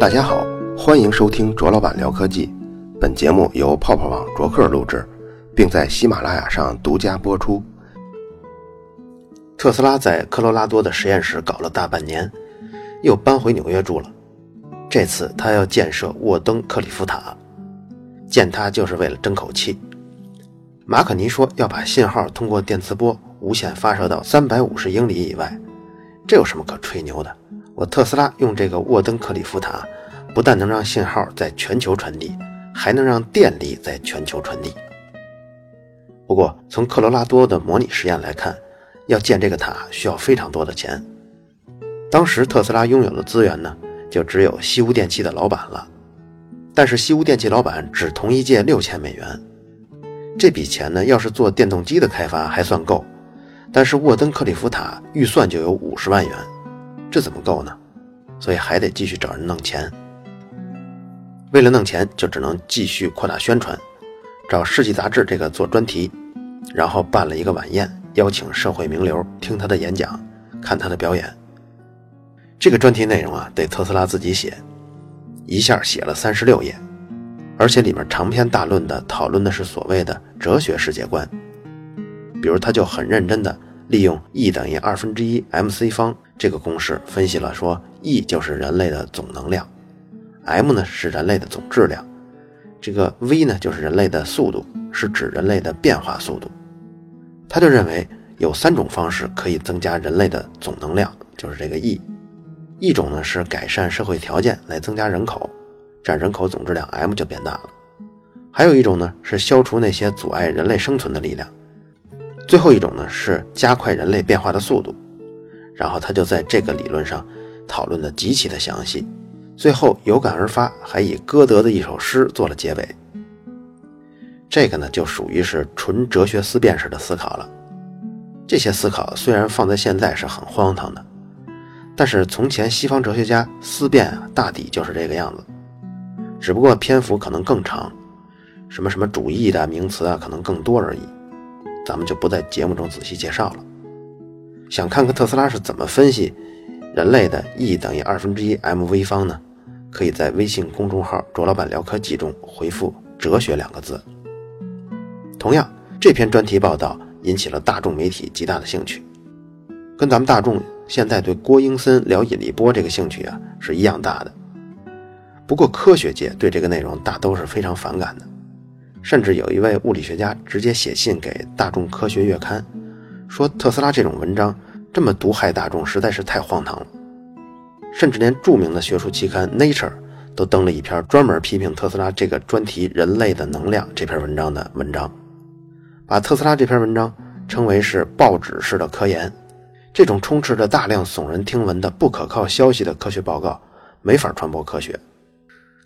大家好，欢迎收听卓老板聊科技。本节目由泡泡网卓克录制，并在喜马拉雅上独家播出。特斯拉在科罗拉多的实验室搞了大半年，又搬回纽约住了。这次他要建设沃登克里夫塔，建它就是为了争口气。马可尼说要把信号通过电磁波无线发射到三百五十英里以外，这有什么可吹牛的？我特斯拉用这个沃登克里夫塔，不但能让信号在全球传递，还能让电力在全球传递。不过，从科罗拉多的模拟实验来看，要建这个塔需要非常多的钱。当时特斯拉拥有的资源呢，就只有西屋电器的老板了。但是西屋电器老板只同意借六千美元，这笔钱呢，要是做电动机的开发还算够，但是沃登克里夫塔预算就有五十万元，这怎么够呢？所以还得继续找人弄钱。为了弄钱，就只能继续扩大宣传，找《世纪》杂志这个做专题，然后办了一个晚宴。邀请社会名流听他的演讲，看他的表演。这个专题内容啊，得特斯拉自己写，一下写了三十六页，而且里面长篇大论的讨论的是所谓的哲学世界观。比如，他就很认真的利用 E 等于二分之一 mc 方这个公式，分析了说 E 就是人类的总能量，m 呢是人类的总质量，这个 v 呢就是人类的速度，是指人类的变化速度。他就认为有三种方式可以增加人类的总能量，就是这个 E。一种呢是改善社会条件来增加人口，占人口总质量 m 就变大了。还有一种呢是消除那些阻碍人类生存的力量。最后一种呢是加快人类变化的速度。然后他就在这个理论上讨论的极其的详细，最后有感而发，还以歌德的一首诗做了结尾。这个呢，就属于是纯哲学思辨式的思考了。这些思考虽然放在现在是很荒唐的，但是从前西方哲学家思辨啊，大抵就是这个样子，只不过篇幅可能更长，什么什么主义的名词啊，可能更多而已。咱们就不在节目中仔细介绍了。想看看特斯拉是怎么分析人类的 E 等于二分之一 mv 方呢？可以在微信公众号“卓老板聊科技”中回复“哲学”两个字。同样，这篇专题报道引起了大众媒体极大的兴趣，跟咱们大众现在对郭英森聊引力波这个兴趣啊是一样大的。不过，科学界对这个内容大都是非常反感的，甚至有一位物理学家直接写信给《大众科学月刊》，说特斯拉这种文章这么毒害大众，实在是太荒唐了。甚至连著名的学术期刊《Nature》都登了一篇专门批评特斯拉这个专题《人类的能量》这篇文章的文章。把特斯拉这篇文章称为是报纸式的科研，这种充斥着大量耸人听闻的不可靠消息的科学报告没法传播科学。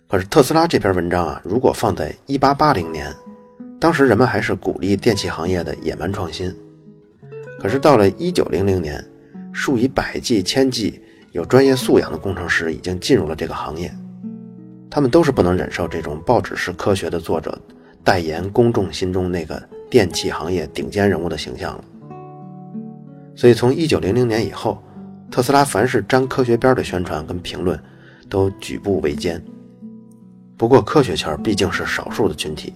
可是特斯拉这篇文章啊，如果放在1880年，当时人们还是鼓励电器行业的野蛮创新。可是到了1900年，数以百计、千计有专业素养的工程师已经进入了这个行业，他们都是不能忍受这种报纸式科学的作者代言公众心中那个。电器行业顶尖人物的形象了，所以从一九零零年以后，特斯拉凡是沾科学边的宣传跟评论，都举步维艰。不过科学圈毕竟是少数的群体，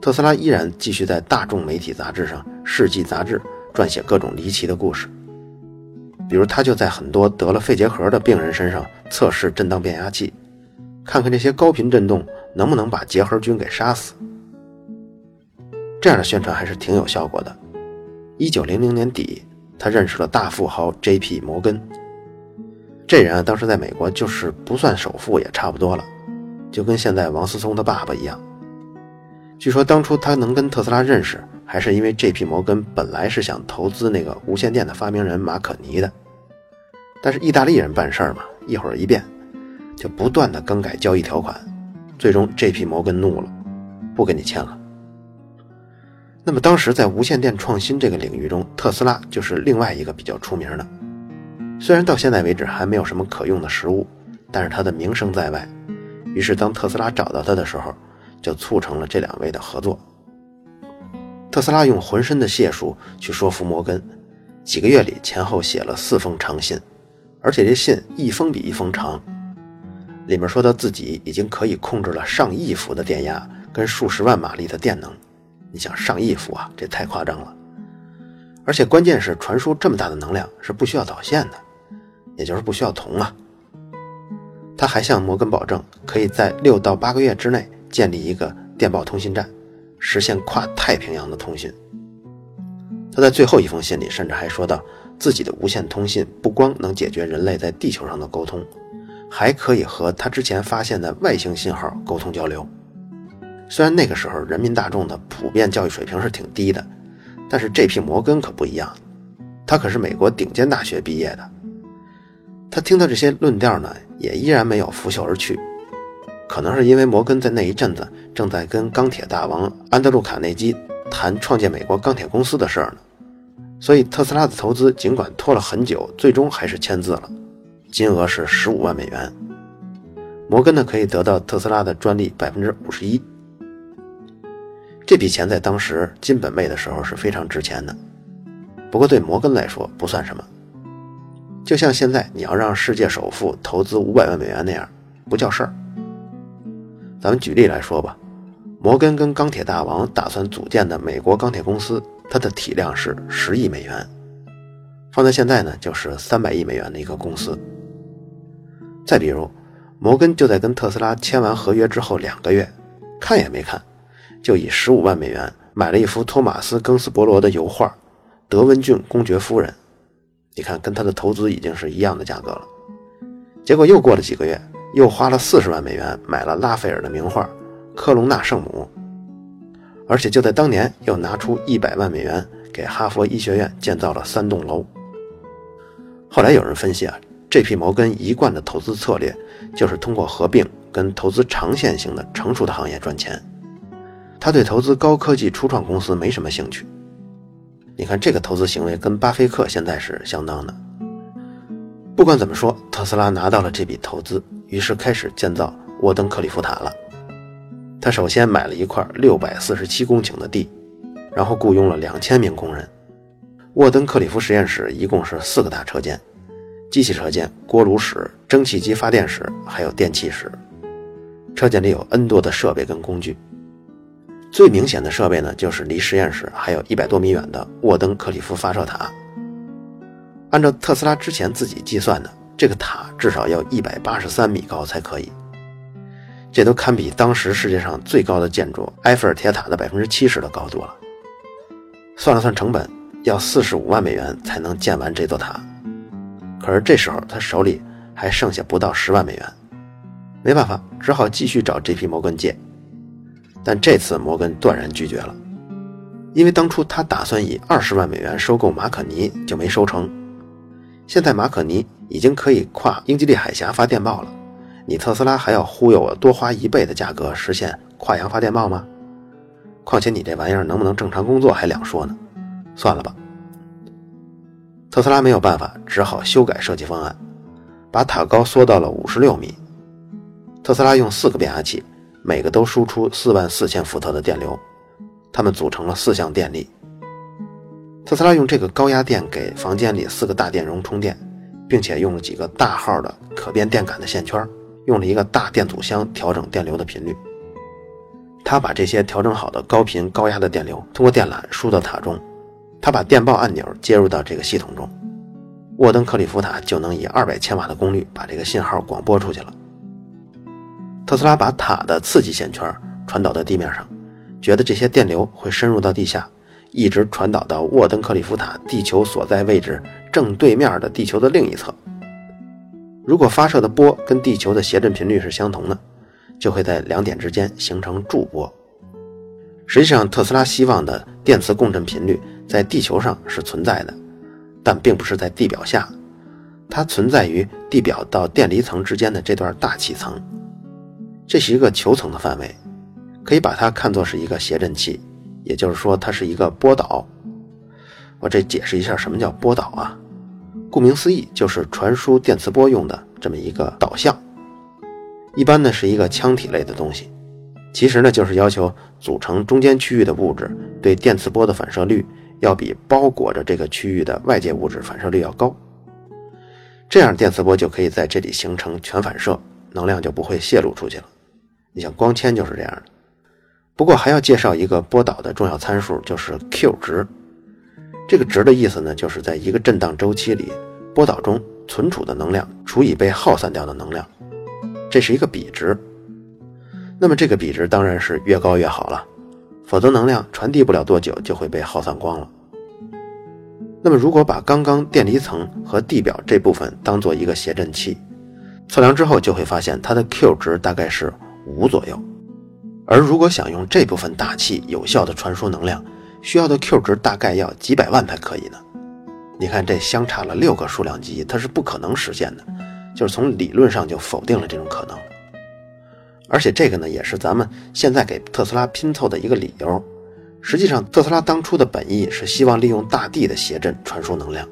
特斯拉依然继续在大众媒体杂志上《世纪》杂志撰写各种离奇的故事，比如他就在很多得了肺结核的病人身上测试震荡变压器，看看这些高频振动能不能把结核菌给杀死。这样的宣传还是挺有效果的。一九零零年底，他认识了大富豪 J.P. 摩根。这人啊，当时在美国就是不算首富也差不多了，就跟现在王思聪的爸爸一样。据说当初他能跟特斯拉认识，还是因为 J.P. 摩根本来是想投资那个无线电的发明人马可尼的，但是意大利人办事儿嘛，一会儿一变，就不断的更改交易条款，最终 J.P. 摩根怒了，不跟你签了。那么当时在无线电创新这个领域中，特斯拉就是另外一个比较出名的。虽然到现在为止还没有什么可用的实物，但是他的名声在外。于是当特斯拉找到他的时候，就促成了这两位的合作。特斯拉用浑身的解数去说服摩根，几个月里前后写了四封长信，而且这信一封比一封长。里面说到自己已经可以控制了上亿伏的电压跟数十万马力的电能。你想上亿伏啊，这太夸张了。而且关键是传输这么大的能量是不需要导线的，也就是不需要铜啊。他还向摩根保证，可以在六到八个月之内建立一个电报通信站，实现跨太平洋的通信。他在最后一封信里甚至还说到，自己的无线通信不光能解决人类在地球上的沟通，还可以和他之前发现的外星信号沟通交流。虽然那个时候人民大众的普遍教育水平是挺低的，但是这批摩根可不一样，他可是美国顶尖大学毕业的。他听到这些论调呢，也依然没有拂袖而去。可能是因为摩根在那一阵子正在跟钢铁大王安德鲁·卡内基谈创建美国钢铁公司的事儿呢，所以特斯拉的投资尽管拖了很久，最终还是签字了，金额是十五万美元。摩根呢可以得到特斯拉的专利百分之五十一。这笔钱在当时金本位的时候是非常值钱的，不过对摩根来说不算什么。就像现在你要让世界首富投资五百万美元那样，不叫事儿。咱们举例来说吧，摩根跟钢铁大王打算组建的美国钢铁公司，它的体量是十亿美元，放在现在呢就是三百亿美元的一个公司。再比如，摩根就在跟特斯拉签完合约之后两个月，看也没看，就以十五万美元买了一幅托马斯·庚斯伯罗的油画《德文郡公爵夫人》。你看，跟他的投资已经是一样的价格了。结果又过了几个月，又花了四十万美元买了拉斐尔的名画《科隆纳圣母》，而且就在当年又拿出一百万美元给哈佛医学院建造了三栋楼。后来有人分析啊，这批摩根一贯的投资策略就是通过合并跟投资长线型的成熟的行业赚钱，他对投资高科技初创公司没什么兴趣。你看这个投资行为跟巴菲特现在是相当的。不管怎么说，特斯拉拿到了这笔投资，于是开始建造沃登克里夫塔了。他首先买了一块六百四十七公顷的地，然后雇佣了两千名工人。沃登克里夫实验室一共是四个大车间：机器车间、锅炉室、蒸汽机发电室，还有电气室。车间里有 N 多的设备跟工具。最明显的设备呢，就是离实验室还有一百多米远的沃登克里夫发射塔。按照特斯拉之前自己计算的，这个塔至少要一百八十三米高才可以，这都堪比当时世界上最高的建筑埃菲尔铁塔的百分之七十的高度了。算了算成本，要四十五万美元才能建完这座塔。可是这时候他手里还剩下不到十万美元，没办法，只好继续找这批摩根借。但这次摩根断然拒绝了，因为当初他打算以二十万美元收购马可尼，就没收成。现在马可尼已经可以跨英吉利海峡发电报了，你特斯拉还要忽悠我多花一倍的价格实现跨洋发电报吗？况且你这玩意儿能不能正常工作还两说呢？算了吧。特斯拉没有办法，只好修改设计方案，把塔高缩到了五十六米。特斯拉用四个变压器。每个都输出四万四千伏特的电流，它们组成了四项电力。特斯拉用这个高压电给房间里四个大电容充电，并且用了几个大号的可变电感的线圈，用了一个大电阻箱调整电流的频率。他把这些调整好的高频高压的电流通过电缆输到塔中，他把电报按钮接入到这个系统中，沃登克里夫塔就能以二百千瓦的功率把这个信号广播出去了。特斯拉把塔的刺激线圈传导到地面上，觉得这些电流会深入到地下，一直传导到沃登克里夫塔地球所在位置正对面的地球的另一侧。如果发射的波跟地球的谐振频率是相同的，就会在两点之间形成驻波。实际上，特斯拉希望的电磁共振频率在地球上是存在的，但并不是在地表下，它存在于地表到电离层之间的这段大气层。这是一个球层的范围，可以把它看作是一个谐振器，也就是说，它是一个波导。我这解释一下什么叫波导啊？顾名思义，就是传输电磁波用的这么一个导向。一般呢是一个腔体类的东西，其实呢就是要求组成中间区域的物质对电磁波的反射率要比包裹着这个区域的外界物质反射率要高，这样电磁波就可以在这里形成全反射。能量就不会泄露出去了。你像光纤就是这样的。不过还要介绍一个波导的重要参数，就是 Q 值。这个值的意思呢，就是在一个震荡周期里，波导中存储的能量除以被耗散掉的能量，这是一个比值。那么这个比值当然是越高越好了，否则能量传递不了多久就会被耗散光了。那么如果把刚刚电离层和地表这部分当做一个谐振器，测量之后就会发现它的 Q 值大概是五左右。而如果想用这部分大气有效的传输能量，需要的 Q 值大概要几百万才可以呢。你看，这相差了六个数量级，它是不可能实现的，就是从理论上就否定了这种可能。而且这个呢，也是咱们现在给特斯拉拼凑的一个理由。实际上，特斯拉当初的本意是希望利用大地的谐振传输能量，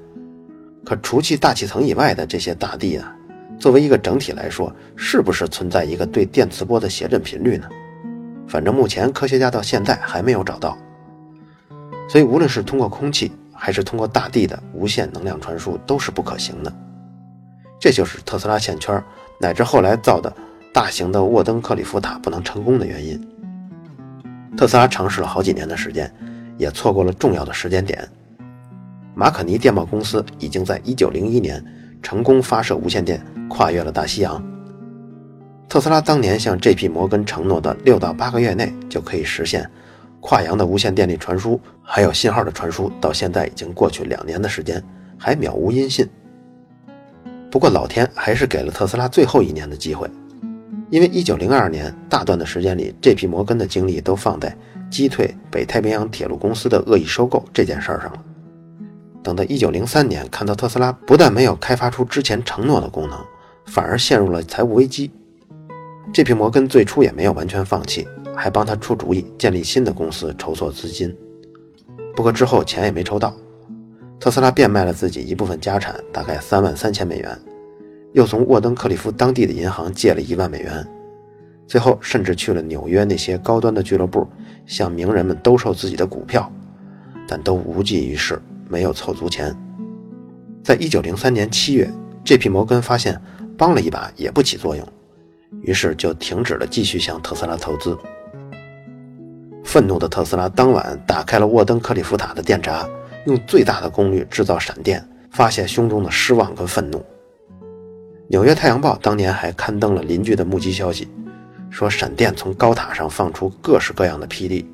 可除去大气层以外的这些大地啊，作为一个整体来说，是不是存在一个对电磁波的谐振频率呢？反正目前科学家到现在还没有找到，所以无论是通过空气还是通过大地的无线能量传输都是不可行的。这就是特斯拉线圈乃至后来造的大型的沃登克里夫塔不能成功的原因。特斯拉尝试了好几年的时间，也错过了重要的时间点。马可尼电报公司已经在1901年成功发射无线电跨越了大西洋。特斯拉当年向 J.P. 摩根承诺的六到八个月内就可以实现跨洋的无线电力传输，还有信号的传输，到现在已经过去两年的时间，还渺无音信。不过老天还是给了特斯拉最后一年的机会，因为1902年大段的时间里这批摩根的精力都放在击退北太平洋铁路公司的恶意收购这件事上了。等到1903年，看到特斯拉不但没有开发出之前承诺的功能，反而陷入了财务危机。这批摩根最初也没有完全放弃，还帮他出主意建立新的公司筹措资金。不过之后钱也没筹到，特斯拉变卖了自己一部分家产，大概三万三千美元，又从沃登克里夫当地的银行借了一万美元，最后甚至去了纽约那些高端的俱乐部，向名人们兜售自己的股票，但都无济于事，没有凑足钱。在一九零三年七月，这批摩根发现帮了一把也不起作用。于是就停止了继续向特斯拉投资。愤怒的特斯拉当晚打开了沃登克里夫塔的电闸，用最大的功率制造闪电，发泄胸中的失望跟愤怒。纽约太阳报当年还刊登了邻居的目击消息，说闪电从高塔上放出各式各样的霹雳，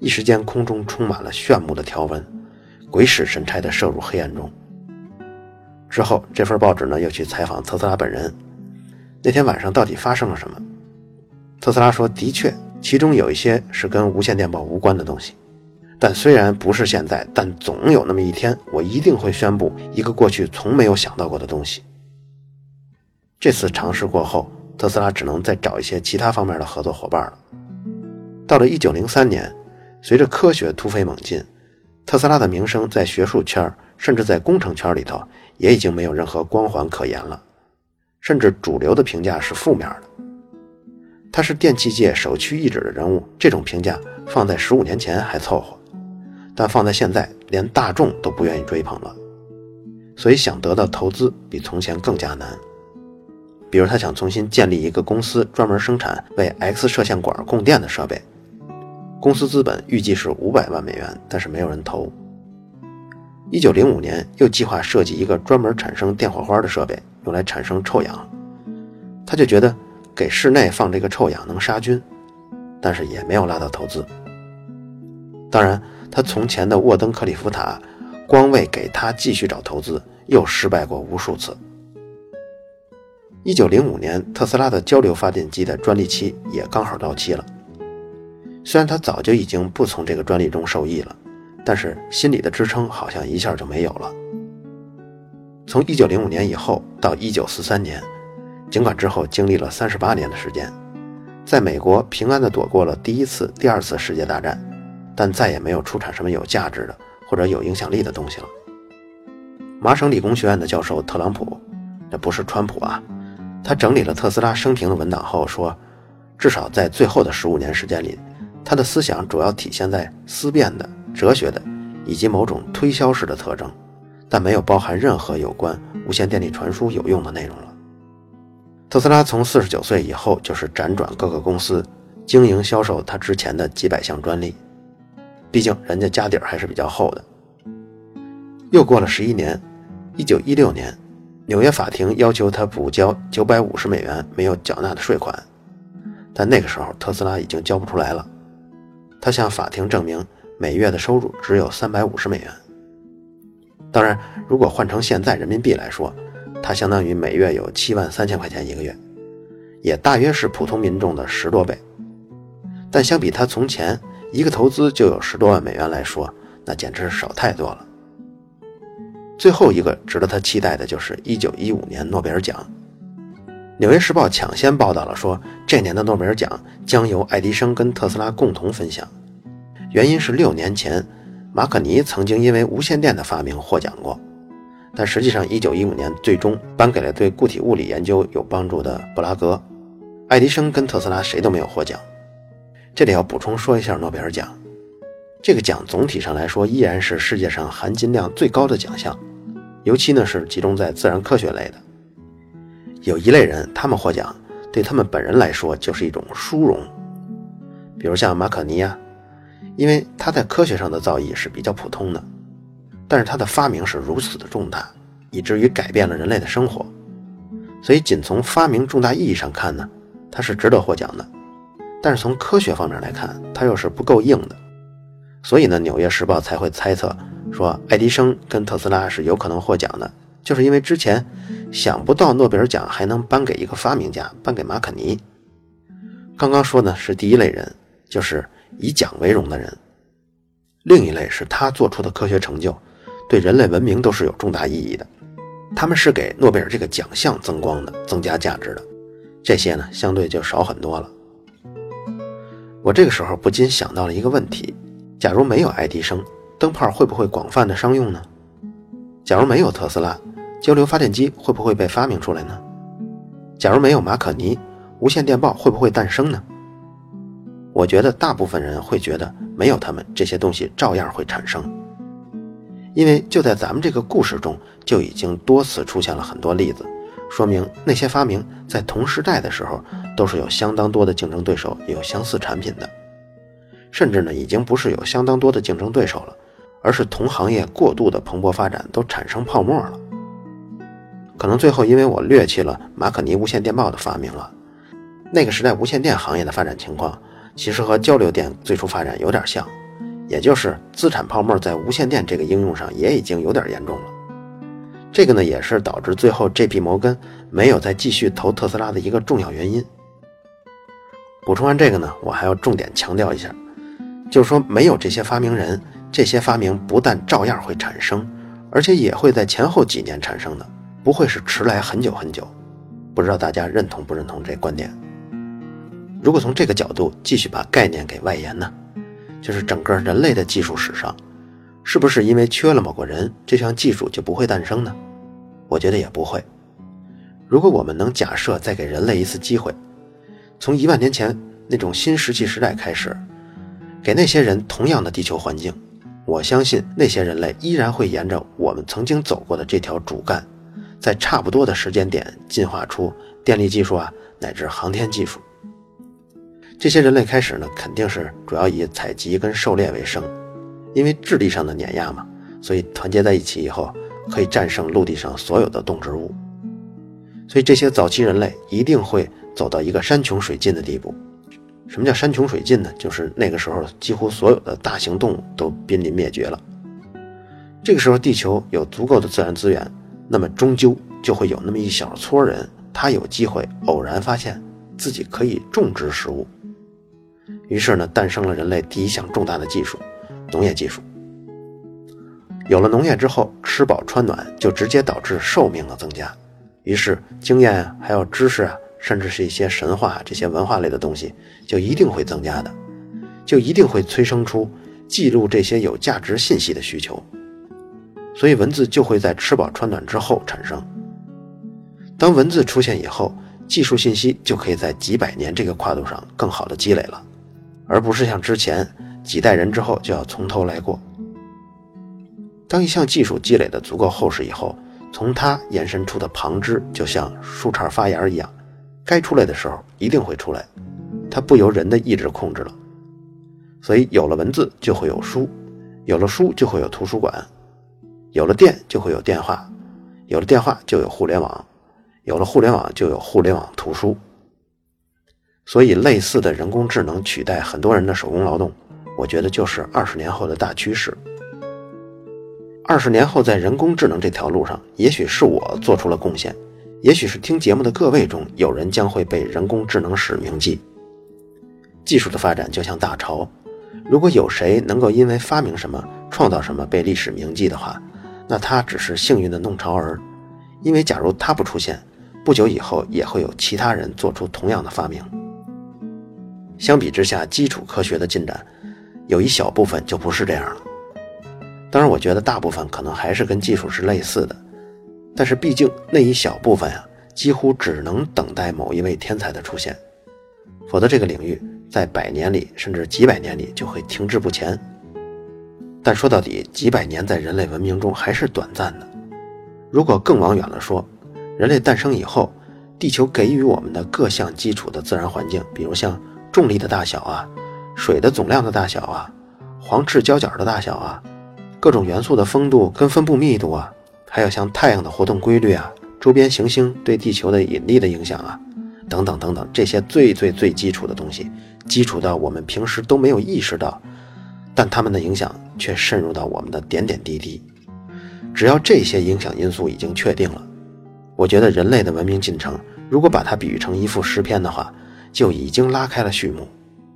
一时间空中充满了炫目的条纹，鬼使神差地射入黑暗中。之后，这份报纸呢又去采访特斯拉本人。那天晚上到底发生了什么？特斯拉说：“的确，其中有一些是跟无线电报无关的东西，但虽然不是现在，但总有那么一天，我一定会宣布一个过去从没有想到过的东西。”这次尝试过后，特斯拉只能再找一些其他方面的合作伙伴了。到了1903年，随着科学突飞猛进，特斯拉的名声在学术圈，甚至在工程圈里头，也已经没有任何光环可言了。甚至主流的评价是负面的。他是电器界首屈一指的人物，这种评价放在十五年前还凑合，但放在现在，连大众都不愿意追捧了。所以想得到投资比从前更加难。比如他想重新建立一个公司，专门生产为 X 射线管供电的设备，公司资本预计是五百万美元，但是没有人投。一九零五年，又计划设计一个专门产生电火花的设备。用来产生臭氧，他就觉得给室内放这个臭氧能杀菌，但是也没有拉到投资。当然，他从前的沃登克里夫塔，光为给他继续找投资，又失败过无数次。一九零五年，特斯拉的交流发电机的专利期也刚好到期了。虽然他早就已经不从这个专利中受益了，但是心理的支撑好像一下就没有了。从一九零五年以后到一九四三年，尽管之后经历了三十八年的时间，在美国平安地躲过了第一次、第二次世界大战，但再也没有出产什么有价值的或者有影响力的东西了。麻省理工学院的教授特朗普，这不是川普啊，他整理了特斯拉生平的文档后说，至少在最后的十五年时间里，他的思想主要体现在思辨的、哲学的以及某种推销式的特征。但没有包含任何有关无线电力传输有用的内容了。特斯拉从四十九岁以后就是辗转各个公司，经营销售他之前的几百项专利。毕竟人家家底儿还是比较厚的。又过了十一年，一九一六年，纽约法庭要求他补交九百五十美元没有缴纳的税款，但那个时候特斯拉已经交不出来了。他向法庭证明每月的收入只有三百五十美元。当然，如果换成现在人民币来说，它相当于每月有七万三千块钱一个月，也大约是普通民众的十多倍。但相比他从前一个投资就有十多万美元来说，那简直是少太多了。最后一个值得他期待的就是1915年诺贝尔奖。《纽约时报》抢先报道了说，这年的诺贝尔奖将由爱迪生跟特斯拉共同分享，原因是六年前马可尼曾经因为无线电的发明获奖过。但实际上，1915年最终颁给了对固体物理研究有帮助的布拉格。爱迪生跟特斯拉谁都没有获奖。这里要补充说一下诺贝尔奖，这个奖总体上来说依然是世界上含金量最高的奖项，尤其呢是集中在自然科学类的。有一类人，他们获奖对他们本人来说就是一种殊荣，比如像马可尼啊，因为他在科学上的造诣是比较普通的。但是他的发明是如此的重大，以至于改变了人类的生活，所以仅从发明重大意义上看呢，他是值得获奖的。但是从科学方面来看，他又是不够硬的。所以呢，《纽约时报》才会猜测说，爱迪生跟特斯拉是有可能获奖的，就是因为之前想不到诺贝尔奖还能颁给一个发明家，颁给马可尼。刚刚说呢是第一类人，就是以奖为荣的人；另一类是他做出的科学成就。对人类文明都是有重大意义的，他们是给诺贝尔这个奖项增光的、增加价值的。这些呢，相对就少很多了。我这个时候不禁想到了一个问题：假如没有爱迪生，灯泡会不会广泛的商用呢？假如没有特斯拉，交流发电机会不会被发明出来呢？假如没有马可尼，无线电报会不会诞生呢？我觉得大部分人会觉得，没有他们，这些东西照样会产生。因为就在咱们这个故事中，就已经多次出现了很多例子，说明那些发明在同时代的时候，都是有相当多的竞争对手有相似产品的，甚至呢，已经不是有相当多的竞争对手了，而是同行业过度的蓬勃发展，都产生泡沫了。可能最后因为我略去了马可尼无线电报的发明了，那个时代无线电行业的发展情况，其实和交流电最初发展有点像。也就是资产泡沫在无线电这个应用上也已经有点严重了，这个呢也是导致最后 J.P. 摩根没有再继续投特斯拉的一个重要原因。补充完这个呢，我还要重点强调一下，就是说没有这些发明人，这些发明不但照样会产生，而且也会在前后几年产生的，不会是迟来很久很久。不知道大家认同不认同这观点？如果从这个角度继续把概念给外延呢？就是整个人类的技术史上，是不是因为缺了某个人，这项技术就不会诞生呢？我觉得也不会。如果我们能假设再给人类一次机会，从一万年前那种新石器时代开始，给那些人同样的地球环境，我相信那些人类依然会沿着我们曾经走过的这条主干，在差不多的时间点进化出电力技术啊，乃至航天技术。这些人类开始呢，肯定是主要以采集跟狩猎为生，因为智力上的碾压嘛，所以团结在一起以后，可以战胜陆地上所有的动植物。所以这些早期人类一定会走到一个山穷水尽的地步。什么叫山穷水尽呢？就是那个时候几乎所有的大型动物都濒临灭绝了。这个时候地球有足够的自然资源，那么终究就会有那么一小撮人，他有机会偶然发现自己可以种植食物。于是呢，诞生了人类第一项重大的技术——农业技术。有了农业之后，吃饱穿暖就直接导致寿命的增加。于是，经验啊，还有知识啊，甚至是一些神话这些文化类的东西，就一定会增加的，就一定会催生出记录这些有价值信息的需求。所以，文字就会在吃饱穿暖之后产生。当文字出现以后，技术信息就可以在几百年这个跨度上更好的积累了。而不是像之前几代人之后就要从头来过。当一项技术积累的足够厚实以后，从它延伸出的旁枝就像树杈发芽一样，该出来的时候一定会出来，它不由人的意志控制了。所以有了文字就会有书，有了书就会有图书馆，有了电就会有电话，有了电话就有互联网，有了互联网就有互联网图书。所以类似的人工智能取代很多人的手工劳动，我觉得就是二十年后的大趋势。二十年后，在人工智能这条路上，也许是我做出了贡献，也许是听节目的各位中有人将会被人工智能史铭记。技术的发展就像大潮。如果有谁能够因为发明什么、创造什么被历史铭记的话，那他只是幸运的弄潮儿。因为假如他不出现，不久以后也会有其他人做出同样的发明。相比之下，基础科学的进展有一小部分就不是这样了。当然，我觉得大部分可能还是跟技术是类似的，但是毕竟那一小部分呀，几乎只能等待某一位天才的出现，否则这个领域。在百年里，甚至几百年里就会停滞不前。但说到底，几百年在人类文明中还是短暂的。如果更往远了说，人类诞生以后，地球给予我们的各项基础的自然环境，比如像重力的大小啊、水的总量的大小啊、黄赤交角的大小啊、各种元素的丰度跟分布密度啊，还有像太阳的活动规律啊、周边行星对地球的引力的影响啊，等等等等，这些最最最基础的东西。基础到我们平时都没有意识到，但它们的影响却渗入到我们的点点滴滴。只要这些影响因素已经确定了，我觉得人类的文明进程，如果把它比喻成一幅诗篇的话，就已经拉开了序幕。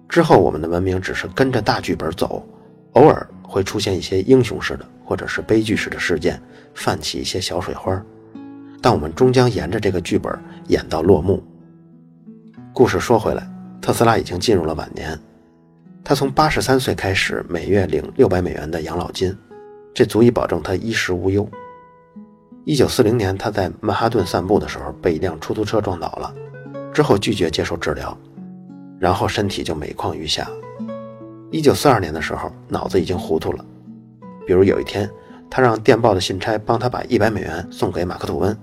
之后我们的文明只是跟着大剧本走，偶尔会出现一些英雄式的或者是悲剧式的事件，泛起一些小水花，但我们终将沿着这个剧本演到落幕。故事说回来。特斯拉已经进入了晚年，他从八十三岁开始每月领六百美元的养老金，这足以保证他衣食无忧。一九四零年，他在曼哈顿散步的时候被一辆出租车撞倒了，之后拒绝接受治疗，然后身体就每况愈下。一九四二年的时候，脑子已经糊涂了，比如有一天，他让电报的信差帮他把一百美元送给马克吐温，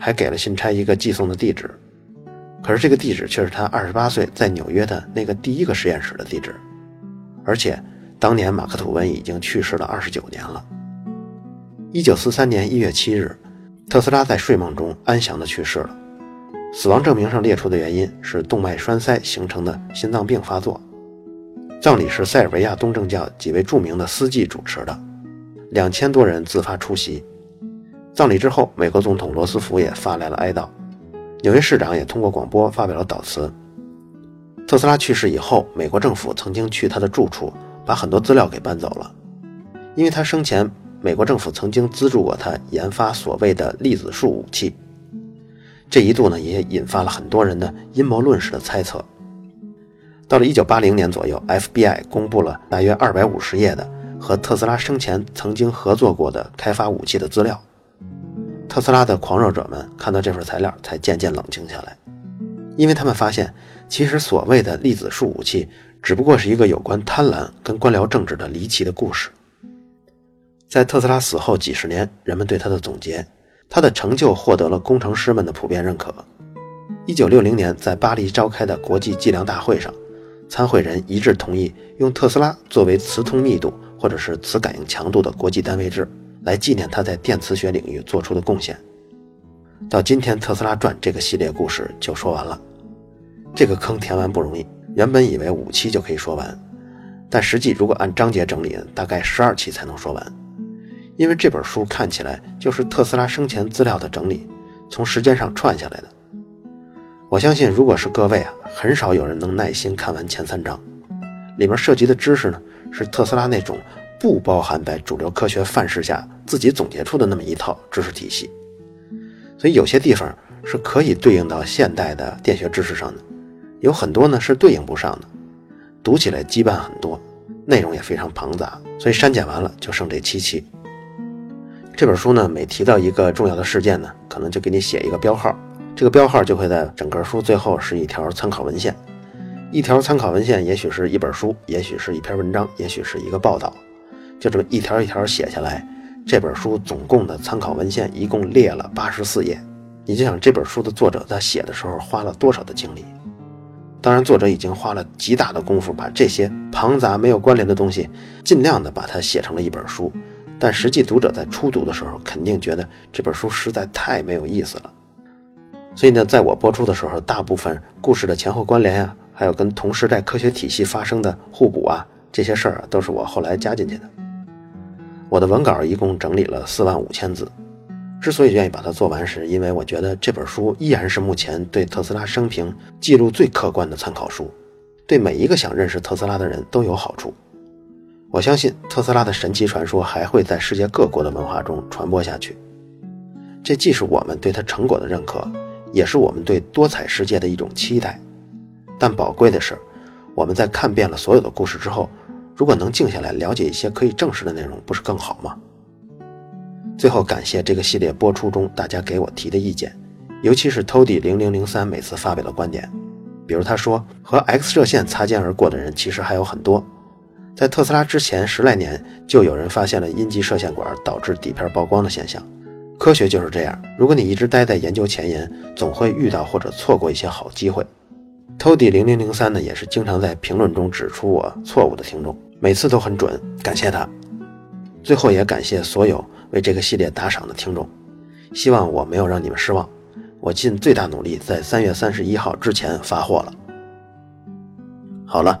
还给了信差一个寄送的地址。可是这个地址却是他二十八岁在纽约的那个第一个实验室的地址，而且当年马克吐温已经去世了二十九年了。一九四三年一月七日，特斯拉在睡梦中安详地去世了。死亡证明上列出的原因是动脉栓塞形成的心脏病发作。葬礼是塞尔维亚东正教几位著名的司祭主持的，两千多人自发出席。葬礼之后，美国总统罗斯福也发来了哀悼。纽约市长也通过广播发表了悼词。特斯拉去世以后，美国政府曾经去他的住处，把很多资料给搬走了，因为他生前，美国政府曾经资助过他研发所谓的粒子束武器。这一度呢，也引发了很多人的阴谋论式的猜测。到了1980年左右，FBI 公布了大约250页的和特斯拉生前曾经合作过的开发武器的资料。特斯拉的狂热者们看到这份材料，才渐渐冷静下来，因为他们发现，其实所谓的粒子束武器，只不过是一个有关贪婪跟官僚政治的离奇的故事。在特斯拉死后几十年，人们对他的总结，他的成就获得了工程师们的普遍认可。一九六零年，在巴黎召开的国际计量大会上，参会人一致同意用特斯拉作为磁通密度或者是磁感应强度的国际单位制。来纪念他在电磁学领域做出的贡献。到今天，《特斯拉传》这个系列故事就说完了。这个坑填完不容易，原本以为五期就可以说完，但实际如果按章节整理，大概十二期才能说完。因为这本书看起来就是特斯拉生前资料的整理，从时间上串下来的。我相信，如果是各位啊，很少有人能耐心看完前三章。里面涉及的知识呢，是特斯拉那种。不包含在主流科学范式下自己总结出的那么一套知识体系，所以有些地方是可以对应到现代的电学知识上的，有很多呢是对应不上的，读起来羁绊很多，内容也非常庞杂，所以删减完了就剩这七期。这本书呢，每提到一个重要的事件呢，可能就给你写一个标号，这个标号就会在整个书最后是一条参考文献，一条参考文献也许是一本书，也许是一篇文章，也许是一个报道。就这么一条一条写下来，这本书总共的参考文献一共列了八十四页，你就想这本书的作者在写的时候花了多少的精力？当然，作者已经花了极大的功夫把这些庞杂没有关联的东西，尽量的把它写成了一本书。但实际读者在初读的时候，肯定觉得这本书实在太没有意思了。所以呢，在我播出的时候，大部分故事的前后关联啊，还有跟同时代科学体系发生的互补啊，这些事儿都是我后来加进去的。我的文稿一共整理了四万五千字。之所以愿意把它做完，是因为我觉得这本书依然是目前对特斯拉生平记录最客观的参考书，对每一个想认识特斯拉的人都有好处。我相信特斯拉的神奇传说还会在世界各国的文化中传播下去。这既是我们对他成果的认可，也是我们对多彩世界的一种期待。但宝贵的是，我们在看遍了所有的故事之后，如果能静下来了解一些可以证实的内容，不是更好吗？最后，感谢这个系列播出中大家给我提的意见，尤其是 Tody 零零零三每次发表的观点。比如他说，和 X 射线擦肩而过的人其实还有很多。在特斯拉之前十来年，就有人发现了阴极射线管导致底片曝光的现象。科学就是这样，如果你一直待在研究前沿，总会遇到或者错过一些好机会。Tody 零零零三呢，也是经常在评论中指出我错误的听众，每次都很准，感谢他。最后也感谢所有。为这个系列打赏的听众，希望我没有让你们失望。我尽最大努力在三月三十一号之前发货了。好了，